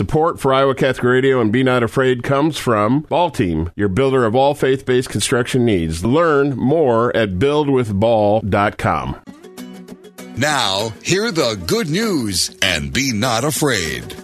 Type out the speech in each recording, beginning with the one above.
Support for Iowa Catholic Radio and Be Not Afraid comes from Ball Team, your builder of all faith based construction needs. Learn more at buildwithball.com. Now, hear the good news and be not afraid.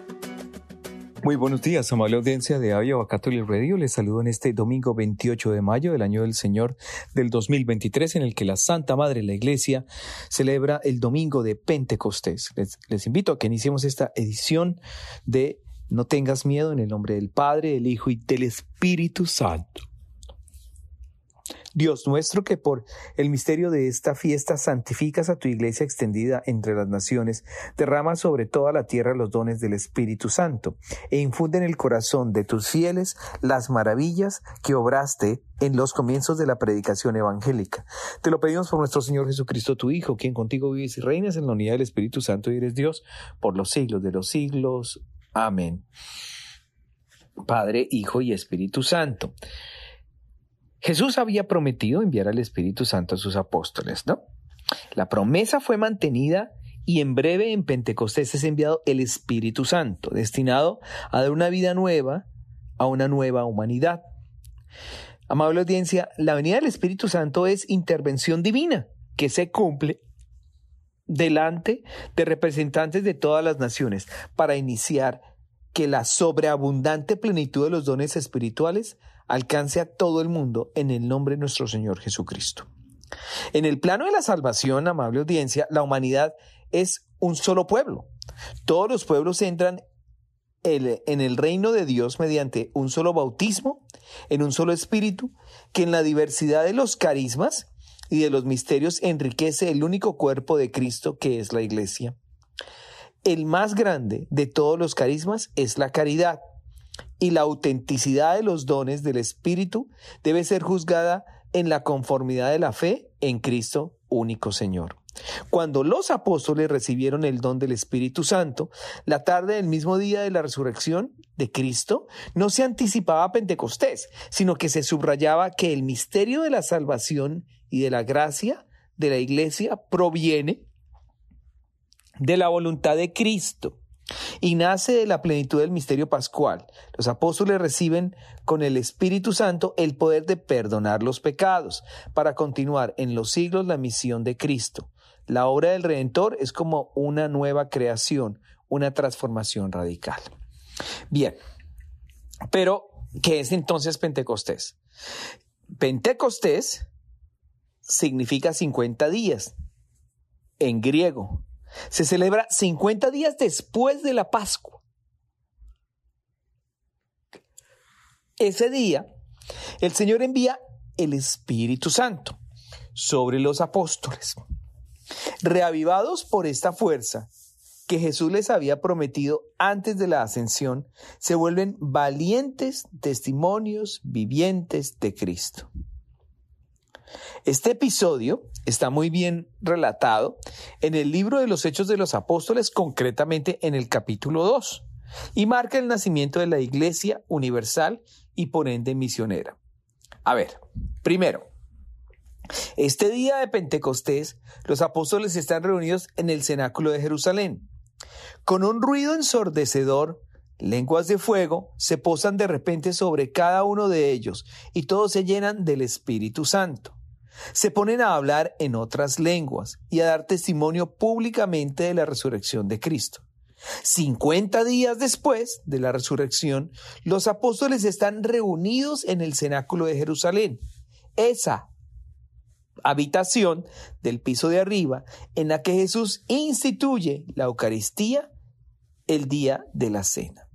Muy buenos días, amable audiencia de Iowa Catholic Radio. Les saludo en este domingo 28 de mayo del año del Señor del 2023, en el que la Santa Madre de la Iglesia celebra el domingo de Pentecostés. Les, les invito a que iniciemos esta edición de No tengas miedo en el nombre del Padre, del Hijo y del Espíritu Santo. Dios nuestro, que por el misterio de esta fiesta santificas a tu iglesia extendida entre las naciones, derrama sobre toda la tierra los dones del Espíritu Santo, e infunde en el corazón de tus fieles las maravillas que obraste en los comienzos de la predicación evangélica. Te lo pedimos por nuestro Señor Jesucristo, tu Hijo, quien contigo vives y reinas en la unidad del Espíritu Santo y eres Dios por los siglos de los siglos. Amén. Padre, Hijo y Espíritu Santo. Jesús había prometido enviar al Espíritu Santo a sus apóstoles, ¿no? La promesa fue mantenida y en breve en Pentecostés es enviado el Espíritu Santo, destinado a dar una vida nueva a una nueva humanidad. Amable audiencia, la venida del Espíritu Santo es intervención divina que se cumple delante de representantes de todas las naciones para iniciar que la sobreabundante plenitud de los dones espirituales alcance a todo el mundo en el nombre de nuestro Señor Jesucristo. En el plano de la salvación, amable audiencia, la humanidad es un solo pueblo. Todos los pueblos entran en el reino de Dios mediante un solo bautismo, en un solo espíritu, que en la diversidad de los carismas y de los misterios enriquece el único cuerpo de Cristo que es la iglesia. El más grande de todos los carismas es la caridad y la autenticidad de los dones del Espíritu debe ser juzgada en la conformidad de la fe en Cristo único Señor. Cuando los apóstoles recibieron el don del Espíritu Santo, la tarde del mismo día de la resurrección de Cristo, no se anticipaba Pentecostés, sino que se subrayaba que el misterio de la salvación y de la gracia de la iglesia proviene de la voluntad de Cristo y nace de la plenitud del misterio pascual. Los apóstoles reciben con el Espíritu Santo el poder de perdonar los pecados para continuar en los siglos la misión de Cristo. La obra del Redentor es como una nueva creación, una transformación radical. Bien, pero ¿qué es entonces Pentecostés? Pentecostés significa 50 días en griego se celebra 50 días después de la Pascua. Ese día, el Señor envía el Espíritu Santo sobre los apóstoles. Reavivados por esta fuerza que Jesús les había prometido antes de la ascensión, se vuelven valientes testimonios vivientes de Cristo. Este episodio está muy bien relatado en el libro de los Hechos de los Apóstoles, concretamente en el capítulo 2, y marca el nacimiento de la Iglesia Universal y por ende misionera. A ver, primero, este día de Pentecostés, los apóstoles están reunidos en el cenáculo de Jerusalén. Con un ruido ensordecedor, lenguas de fuego se posan de repente sobre cada uno de ellos y todos se llenan del Espíritu Santo. Se ponen a hablar en otras lenguas y a dar testimonio públicamente de la resurrección de Cristo. Cincuenta días después de la resurrección, los apóstoles están reunidos en el cenáculo de Jerusalén. Esa habitación del piso de arriba en la que Jesús instituye la Eucaristía el día de la cena.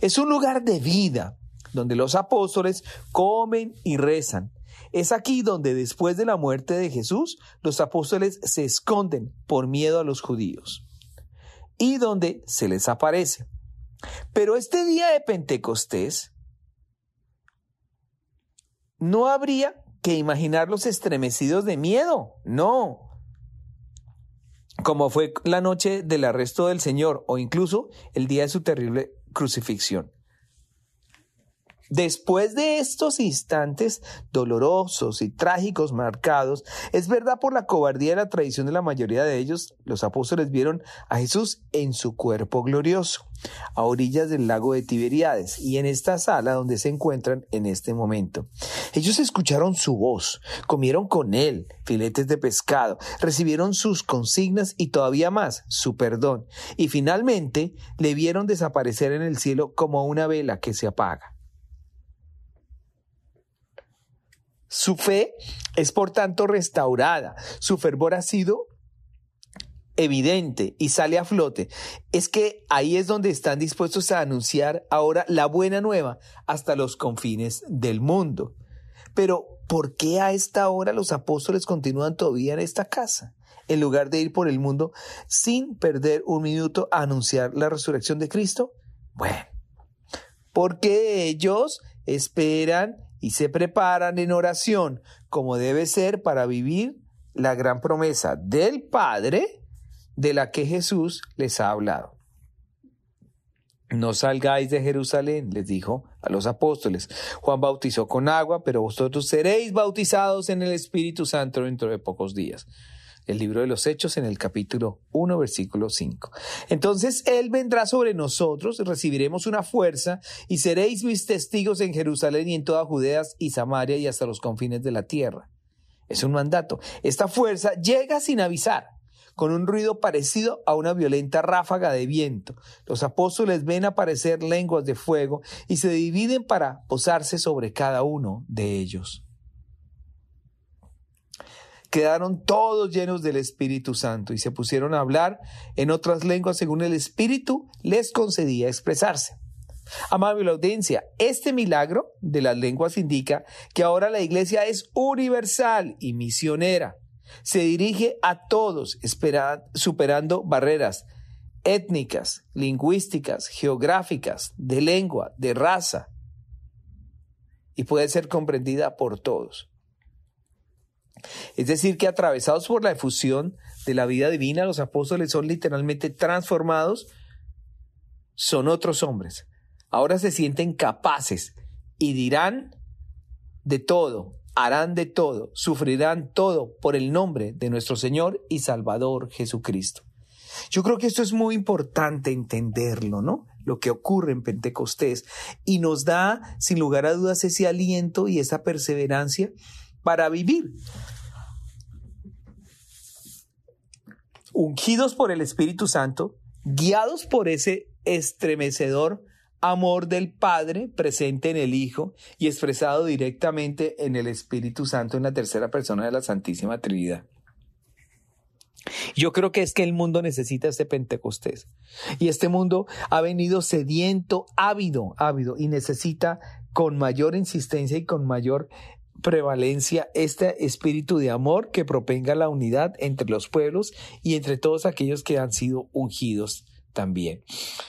Es un lugar de vida donde los apóstoles comen y rezan, es aquí donde después de la muerte de Jesús los apóstoles se esconden por miedo a los judíos y donde se les aparece. Pero este día de Pentecostés no habría que imaginarlos estremecidos de miedo, no. Como fue la noche del arresto del Señor o incluso el día de su terrible crucifixión. Después de estos instantes dolorosos y trágicos marcados, es verdad por la cobardía y la tradición de la mayoría de ellos, los apóstoles vieron a Jesús en su cuerpo glorioso, a orillas del lago de Tiberíades y en esta sala donde se encuentran en este momento. Ellos escucharon su voz, comieron con él filetes de pescado, recibieron sus consignas y todavía más su perdón, y finalmente le vieron desaparecer en el cielo como una vela que se apaga. Su fe es por tanto restaurada, su fervor ha sido evidente y sale a flote. Es que ahí es donde están dispuestos a anunciar ahora la buena nueva hasta los confines del mundo. Pero, ¿por qué a esta hora los apóstoles continúan todavía en esta casa? En lugar de ir por el mundo sin perder un minuto a anunciar la resurrección de Cristo? Bueno, porque ellos esperan y se preparan en oración como debe ser para vivir la gran promesa del Padre de la que Jesús les ha hablado. No salgáis de Jerusalén, les dijo a los apóstoles. Juan bautizó con agua, pero vosotros seréis bautizados en el Espíritu Santo dentro de pocos días el libro de los Hechos en el capítulo 1, versículo 5. Entonces Él vendrá sobre nosotros, recibiremos una fuerza y seréis mis testigos en Jerusalén y en toda Judea y Samaria y hasta los confines de la tierra. Es un mandato. Esta fuerza llega sin avisar con un ruido parecido a una violenta ráfaga de viento. Los apóstoles ven aparecer lenguas de fuego y se dividen para posarse sobre cada uno de ellos quedaron todos llenos del Espíritu Santo y se pusieron a hablar en otras lenguas según el Espíritu les concedía expresarse. Amable audiencia, este milagro de las lenguas indica que ahora la iglesia es universal y misionera. Se dirige a todos, superando barreras étnicas, lingüísticas, geográficas, de lengua, de raza, y puede ser comprendida por todos. Es decir, que atravesados por la efusión de la vida divina, los apóstoles son literalmente transformados, son otros hombres. Ahora se sienten capaces y dirán de todo, harán de todo, sufrirán todo por el nombre de nuestro Señor y Salvador Jesucristo. Yo creo que esto es muy importante entenderlo, ¿no? Lo que ocurre en Pentecostés y nos da, sin lugar a dudas, ese aliento y esa perseverancia para vivir. Ungidos por el Espíritu Santo, guiados por ese estremecedor amor del Padre presente en el Hijo y expresado directamente en el Espíritu Santo en la tercera persona de la Santísima Trinidad. Yo creo que es que el mundo necesita este Pentecostés. Y este mundo ha venido sediento, ávido, ávido, y necesita con mayor insistencia y con mayor prevalencia este espíritu de amor que propenga la unidad entre los pueblos y entre todos aquellos que han sido ungidos también.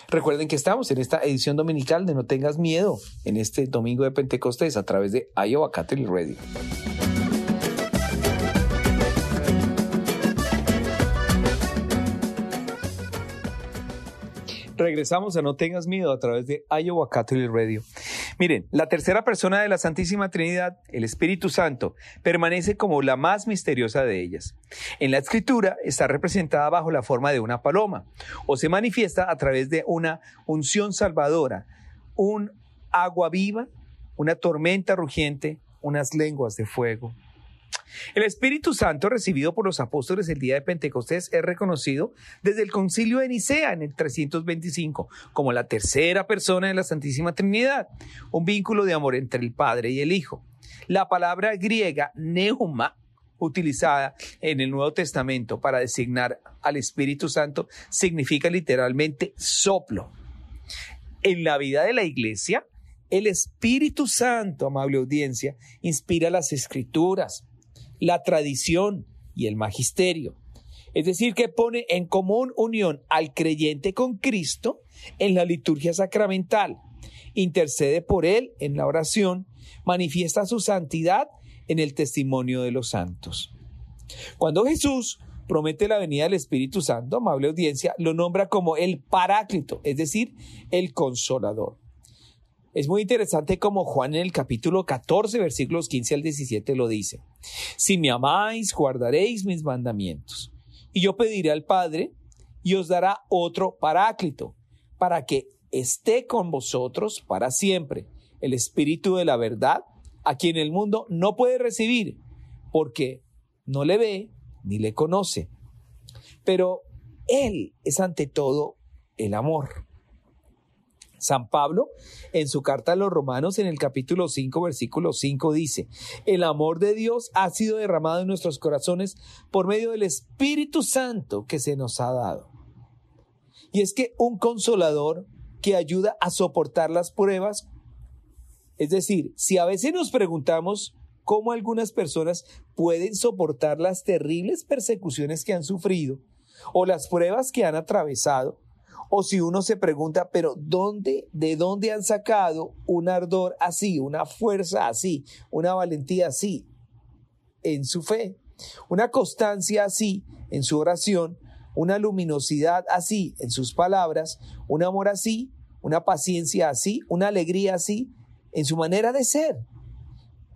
Recuerden que estamos en esta edición dominical de No tengas miedo en este domingo de Pentecostés a través de Iowa Catholic Radio. Regresamos a No tengas miedo a través de Iowa Catholic Radio. Miren, la tercera persona de la Santísima Trinidad, el Espíritu Santo, permanece como la más misteriosa de ellas. En la Escritura está representada bajo la forma de una paloma o se manifiesta a través de una unción salvadora, un agua viva, una tormenta rugiente, unas lenguas de fuego. El Espíritu Santo recibido por los apóstoles el día de Pentecostés es reconocido desde el concilio de Nicea en el 325 como la tercera persona de la Santísima Trinidad, un vínculo de amor entre el Padre y el Hijo. La palabra griega neuma utilizada en el Nuevo Testamento para designar al Espíritu Santo significa literalmente soplo. En la vida de la iglesia, el Espíritu Santo, amable audiencia, inspira las escrituras, la tradición y el magisterio. Es decir, que pone en común unión al creyente con Cristo en la liturgia sacramental, intercede por él en la oración, manifiesta su santidad en el testimonio de los santos. Cuando Jesús promete la venida del Espíritu Santo, amable audiencia, lo nombra como el Paráclito, es decir, el Consolador. Es muy interesante como Juan en el capítulo 14, versículos 15 al 17 lo dice. Si me amáis, guardaréis mis mandamientos. Y yo pediré al Padre y os dará otro paráclito para que esté con vosotros para siempre, el Espíritu de la verdad, a quien el mundo no puede recibir, porque no le ve ni le conoce. Pero Él es ante todo el amor. San Pablo, en su carta a los romanos, en el capítulo 5, versículo 5, dice, el amor de Dios ha sido derramado en nuestros corazones por medio del Espíritu Santo que se nos ha dado. Y es que un consolador que ayuda a soportar las pruebas, es decir, si a veces nos preguntamos cómo algunas personas pueden soportar las terribles persecuciones que han sufrido o las pruebas que han atravesado, o si uno se pregunta, pero ¿dónde, de dónde han sacado un ardor así, una fuerza así, una valentía así en su fe, una constancia así en su oración, una luminosidad así en sus palabras, un amor así, una paciencia así, una alegría así en su manera de ser?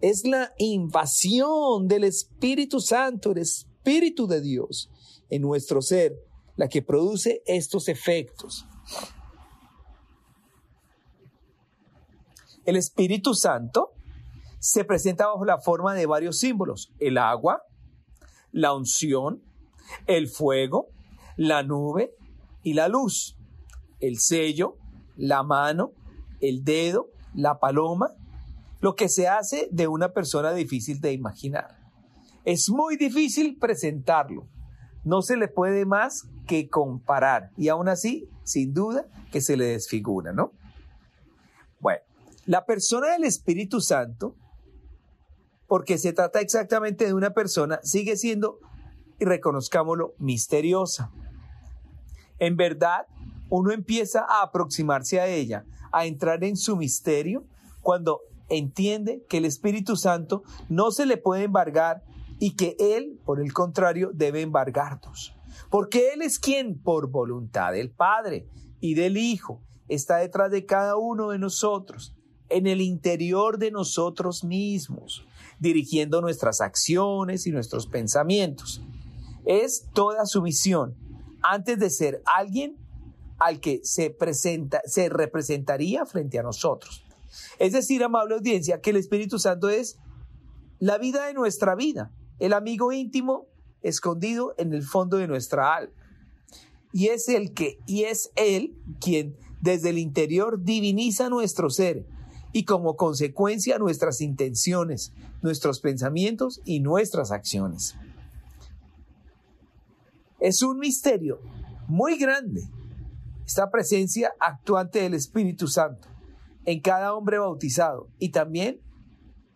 Es la invasión del Espíritu Santo, el Espíritu de Dios en nuestro ser la que produce estos efectos. El Espíritu Santo se presenta bajo la forma de varios símbolos, el agua, la unción, el fuego, la nube y la luz, el sello, la mano, el dedo, la paloma, lo que se hace de una persona difícil de imaginar. Es muy difícil presentarlo, no se le puede más que comparar. Y aún así, sin duda, que se le desfigura, ¿no? Bueno, la persona del Espíritu Santo, porque se trata exactamente de una persona, sigue siendo, y reconozcámoslo, misteriosa. En verdad, uno empieza a aproximarse a ella, a entrar en su misterio, cuando entiende que el Espíritu Santo no se le puede embargar y que Él, por el contrario, debe embargarnos. Porque Él es quien, por voluntad del Padre y del Hijo, está detrás de cada uno de nosotros, en el interior de nosotros mismos, dirigiendo nuestras acciones y nuestros pensamientos. Es toda su misión, antes de ser alguien al que se presenta, se representaría frente a nosotros. Es decir, amable audiencia, que el Espíritu Santo es la vida de nuestra vida, el amigo íntimo escondido en el fondo de nuestra alma. Y es el que, y es él quien desde el interior diviniza nuestro ser y como consecuencia nuestras intenciones, nuestros pensamientos y nuestras acciones. Es un misterio muy grande esta presencia actuante del Espíritu Santo en cada hombre bautizado y también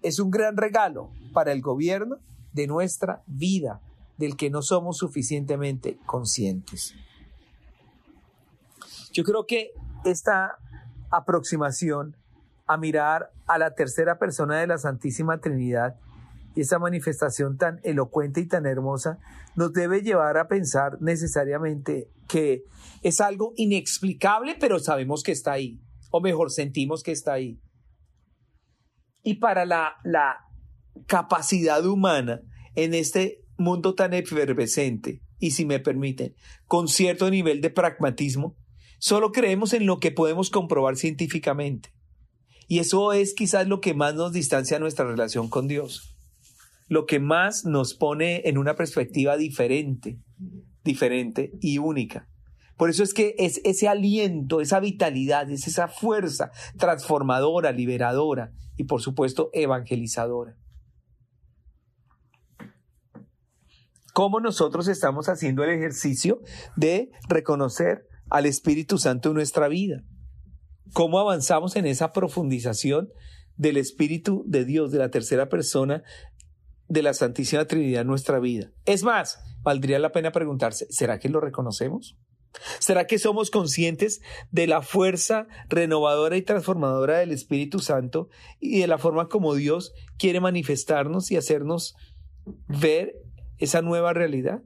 es un gran regalo para el gobierno de nuestra vida del que no somos suficientemente conscientes. Yo creo que esta aproximación a mirar a la tercera persona de la Santísima Trinidad y esa manifestación tan elocuente y tan hermosa nos debe llevar a pensar necesariamente que es algo inexplicable, pero sabemos que está ahí, o mejor, sentimos que está ahí. Y para la, la capacidad humana en este mundo tan efervescente y, si me permiten, con cierto nivel de pragmatismo, solo creemos en lo que podemos comprobar científicamente. Y eso es quizás lo que más nos distancia nuestra relación con Dios, lo que más nos pone en una perspectiva diferente, diferente y única. Por eso es que es ese aliento, esa vitalidad, es esa fuerza transformadora, liberadora y por supuesto evangelizadora. Cómo nosotros estamos haciendo el ejercicio de reconocer al Espíritu Santo en nuestra vida. Cómo avanzamos en esa profundización del Espíritu de Dios, de la tercera persona de la Santísima Trinidad en nuestra vida. Es más, valdría la pena preguntarse, ¿será que lo reconocemos? ¿Será que somos conscientes de la fuerza renovadora y transformadora del Espíritu Santo y de la forma como Dios quiere manifestarnos y hacernos ver esa nueva realidad?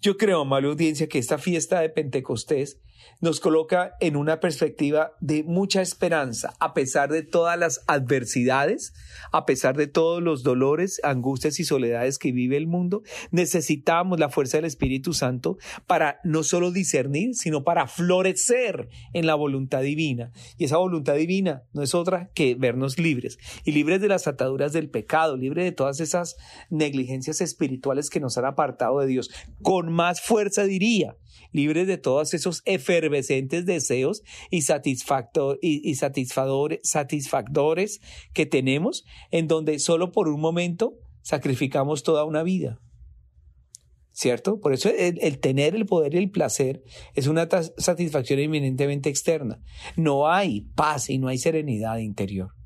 Yo creo, amable audiencia, que esta fiesta de Pentecostés nos coloca en una perspectiva de mucha esperanza, a pesar de todas las adversidades, a pesar de todos los dolores, angustias y soledades que vive el mundo. Necesitamos la fuerza del Espíritu Santo para no solo discernir, sino para florecer en la voluntad divina. Y esa voluntad divina no es otra que vernos libres y libres de las ataduras del pecado, libres de todas esas negligencias espirituales que nos han apartado de Dios. Con más fuerza diría, libres de todos esos efervescentes deseos y, satisfactor, y, satisfactores, satisfactores que tenemos, en donde solo por un momento sacrificamos toda una vida. ¿Cierto? Por eso el, el, tener el poder y el placer es una satisfacción eminentemente externa. No hay paz y no hay serenidad interior.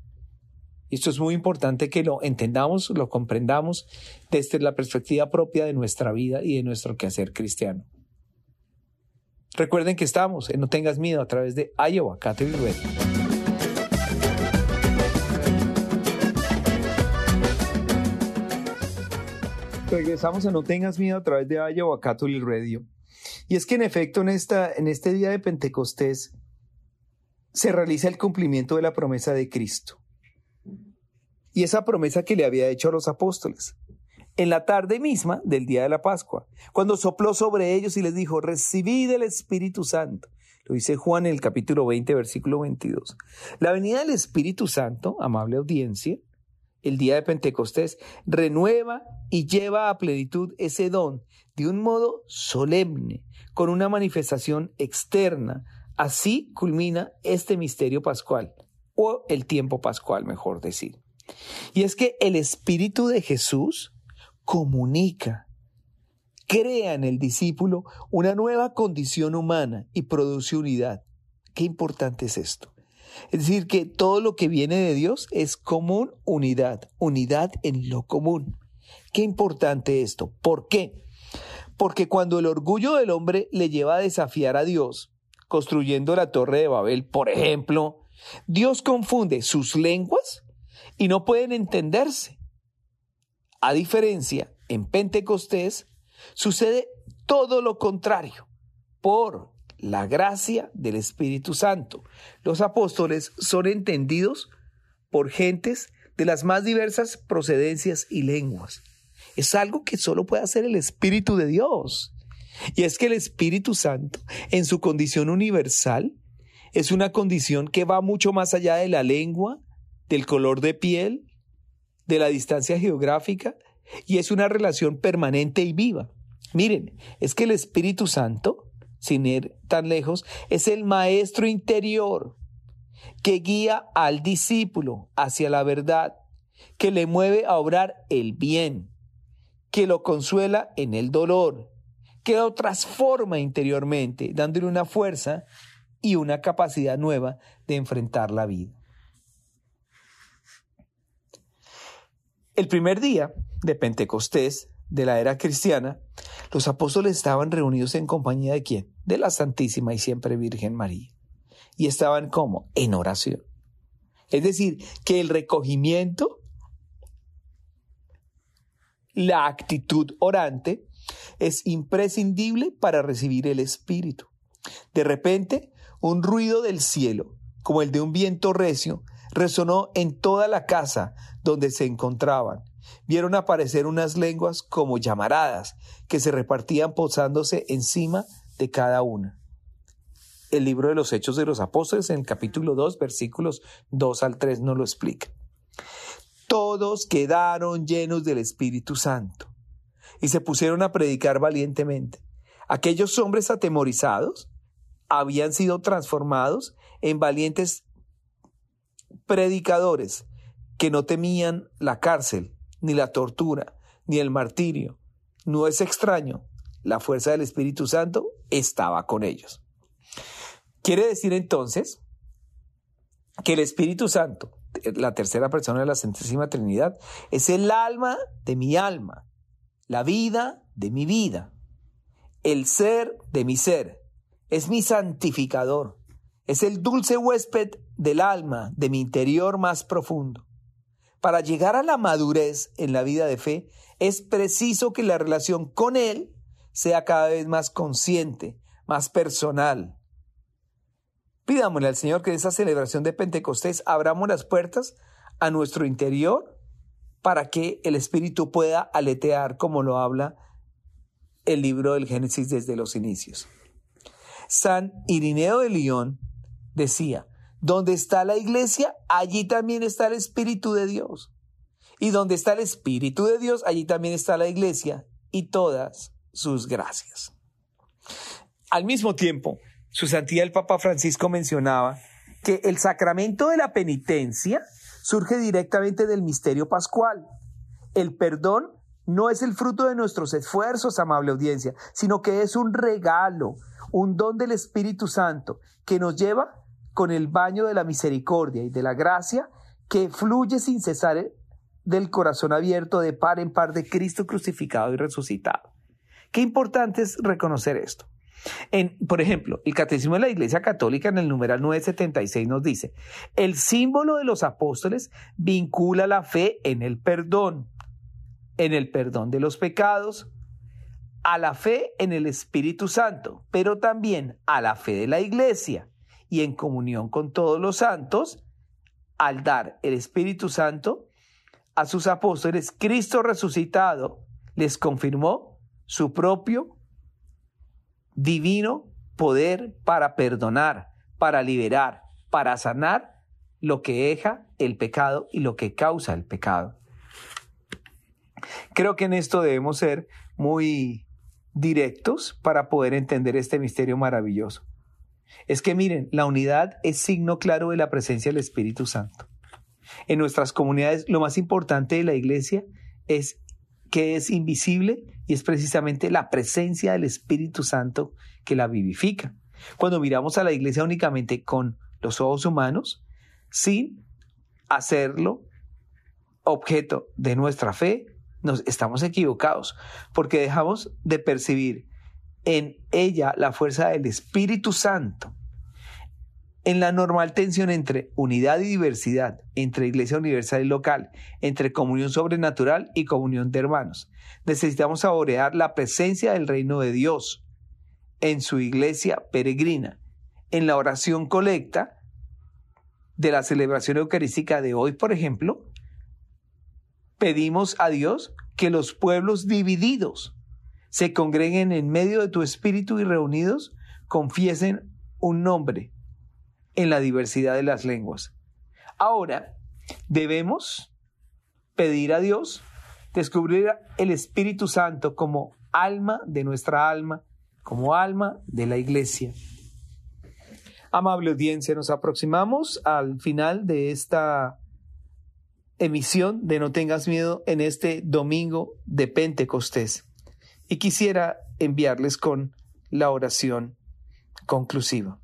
Esto es muy importante que lo entendamos, lo comprendamos desde la perspectiva propia de nuestra vida y de nuestro quehacer cristiano. Recuerden que estamos en No Tengas Miedo a través de Iowa Catholic Radio. Regresamos a No Tengas Miedo a través de Iowa Catholic Radio. Y es que en efecto en, esta, en este día de Pentecostés se realiza el cumplimiento de la promesa de Cristo. Y esa promesa que le había hecho a los apóstoles en la tarde misma del día de la Pascua, cuando sopló sobre ellos y les dijo, recibid el Espíritu Santo. Lo dice Juan en el capítulo 20, versículo 22. La venida del Espíritu Santo, amable audiencia, el día de Pentecostés, renueva y lleva a plenitud ese don de un modo solemne, con una manifestación externa. Así culmina este misterio pascual, o el tiempo pascual, mejor decir. Y es que el Espíritu de Jesús comunica, crea en el discípulo una nueva condición humana y produce unidad. Qué importante es esto. Es decir, que todo lo que viene de Dios es común unidad, unidad en lo común. Qué importante esto. ¿Por qué? Porque cuando el orgullo del hombre le lleva a desafiar a Dios, construyendo la torre de Babel, por ejemplo, Dios confunde sus lenguas y no pueden entenderse. A diferencia, en Pentecostés sucede todo lo contrario. Por la gracia del Espíritu Santo, los apóstoles son entendidos por gentes de las más diversas procedencias y lenguas. Es algo que solo puede hacer el Espíritu de Dios. Y es que el Espíritu Santo, en su condición universal, es una condición que va mucho más allá de la lengua, del color de piel, de la distancia geográfica y es una relación permanente y viva. Miren, es que el Espíritu Santo, sin ir tan lejos, es el maestro interior que guía al discípulo hacia la verdad, que le mueve a obrar el bien, que lo consuela en el dolor, que lo transforma interiormente, dándole una fuerza y una capacidad nueva de enfrentar la vida. El primer día de Pentecostés de la era cristiana, los apóstoles estaban reunidos en compañía de quién? De la Santísima y siempre Virgen María. Y estaban como en oración. Es decir, que el recogimiento, la actitud orante, es imprescindible para recibir el Espíritu. De repente, un ruido del cielo, como el de un viento recio, resonó en toda la casa donde se encontraban. Vieron aparecer unas lenguas como llamaradas que se repartían posándose encima de cada una. El libro de los Hechos de los Apóstoles en el capítulo 2 versículos 2 al 3 nos lo explica. Todos quedaron llenos del Espíritu Santo y se pusieron a predicar valientemente. Aquellos hombres atemorizados habían sido transformados en valientes predicadores que no temían la cárcel, ni la tortura, ni el martirio. No es extraño, la fuerza del Espíritu Santo estaba con ellos. Quiere decir entonces que el Espíritu Santo, la tercera persona de la Santísima Trinidad, es el alma de mi alma, la vida de mi vida, el ser de mi ser, es mi santificador, es el dulce huésped del alma, de mi interior más profundo. Para llegar a la madurez en la vida de fe, es preciso que la relación con Él sea cada vez más consciente, más personal, Pidámosle al Señor que en esa celebración de Pentecostés abramos las puertas a nuestro interior para que el Espíritu pueda aletear como lo habla el libro del Génesis desde los inicios. San Irineo de León decía, donde está la iglesia, allí también está el Espíritu de Dios. Y donde está el Espíritu de Dios, allí también está la iglesia y todas sus gracias. Al mismo tiempo, su santidad el Papa Francisco mencionaba que el sacramento de la penitencia surge directamente del misterio pascual. El perdón no es el fruto de nuestros esfuerzos, amable audiencia, sino que es un regalo, un don del Espíritu Santo que nos lleva con el baño de la misericordia y de la gracia que fluye sin cesar del corazón abierto de par en par de Cristo crucificado y resucitado. Qué importante es reconocer esto. En, por ejemplo, el Catecismo de la Iglesia Católica en el numeral 976 nos dice, el símbolo de los apóstoles vincula la fe en el perdón, en el perdón de los pecados, a la fe en el Espíritu Santo, pero también a la fe de la Iglesia y en comunión con todos los santos, al dar el Espíritu Santo a sus apóstoles, Cristo resucitado les confirmó su propio divino poder para perdonar, para liberar, para sanar lo que deja el pecado y lo que causa el pecado. Creo que en esto debemos ser muy directos para poder entender este misterio maravilloso. Es que miren, la unidad es signo claro de la presencia del Espíritu Santo. En nuestras comunidades lo más importante de la iglesia es que es invisible y es precisamente la presencia del Espíritu Santo que la vivifica. Cuando miramos a la iglesia únicamente con los ojos humanos, sin hacerlo objeto de nuestra fe, nos estamos equivocados, porque dejamos de percibir en ella la fuerza del Espíritu Santo. En la normal tensión entre unidad y diversidad, entre iglesia universal y local, entre comunión sobrenatural y comunión de hermanos, necesitamos saborear la presencia del reino de Dios en su iglesia peregrina, en la oración colecta de la celebración eucarística de hoy, por ejemplo, pedimos a Dios que los pueblos divididos se congreguen en medio de tu espíritu y reunidos confiesen un nombre en la diversidad de las lenguas. Ahora, debemos pedir a Dios descubrir el Espíritu Santo como alma de nuestra alma, como alma de la iglesia. Amable audiencia, nos aproximamos al final de esta emisión de No tengas miedo en este domingo de Pentecostés y quisiera enviarles con la oración conclusiva.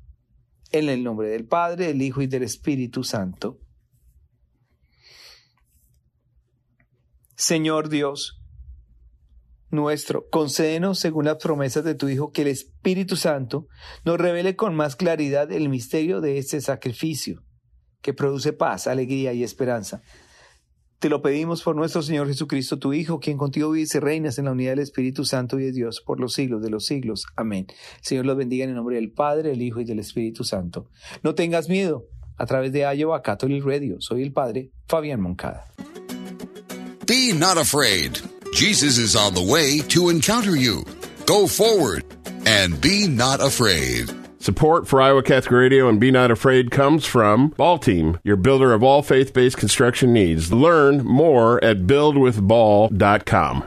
En el nombre del Padre, del Hijo y del Espíritu Santo. Señor Dios nuestro, concédenos, según las promesas de tu Hijo, que el Espíritu Santo nos revele con más claridad el misterio de este sacrificio, que produce paz, alegría y esperanza te lo pedimos por nuestro Señor Jesucristo, tu Hijo, quien contigo vive y reinas en la unidad del Espíritu Santo y de Dios por los siglos de los siglos. Amén. Señor los bendiga en el nombre del Padre, del Hijo y del Espíritu Santo. No tengas miedo. A través de Iowa Catholic Radio, soy el Padre Fabián Moncada. Be not afraid. Jesus is on the way to encounter you. Go forward and be not afraid. Support for Iowa Catholic Radio and Be Not Afraid comes from Ball Team, your builder of all faith based construction needs. Learn more at buildwithball.com.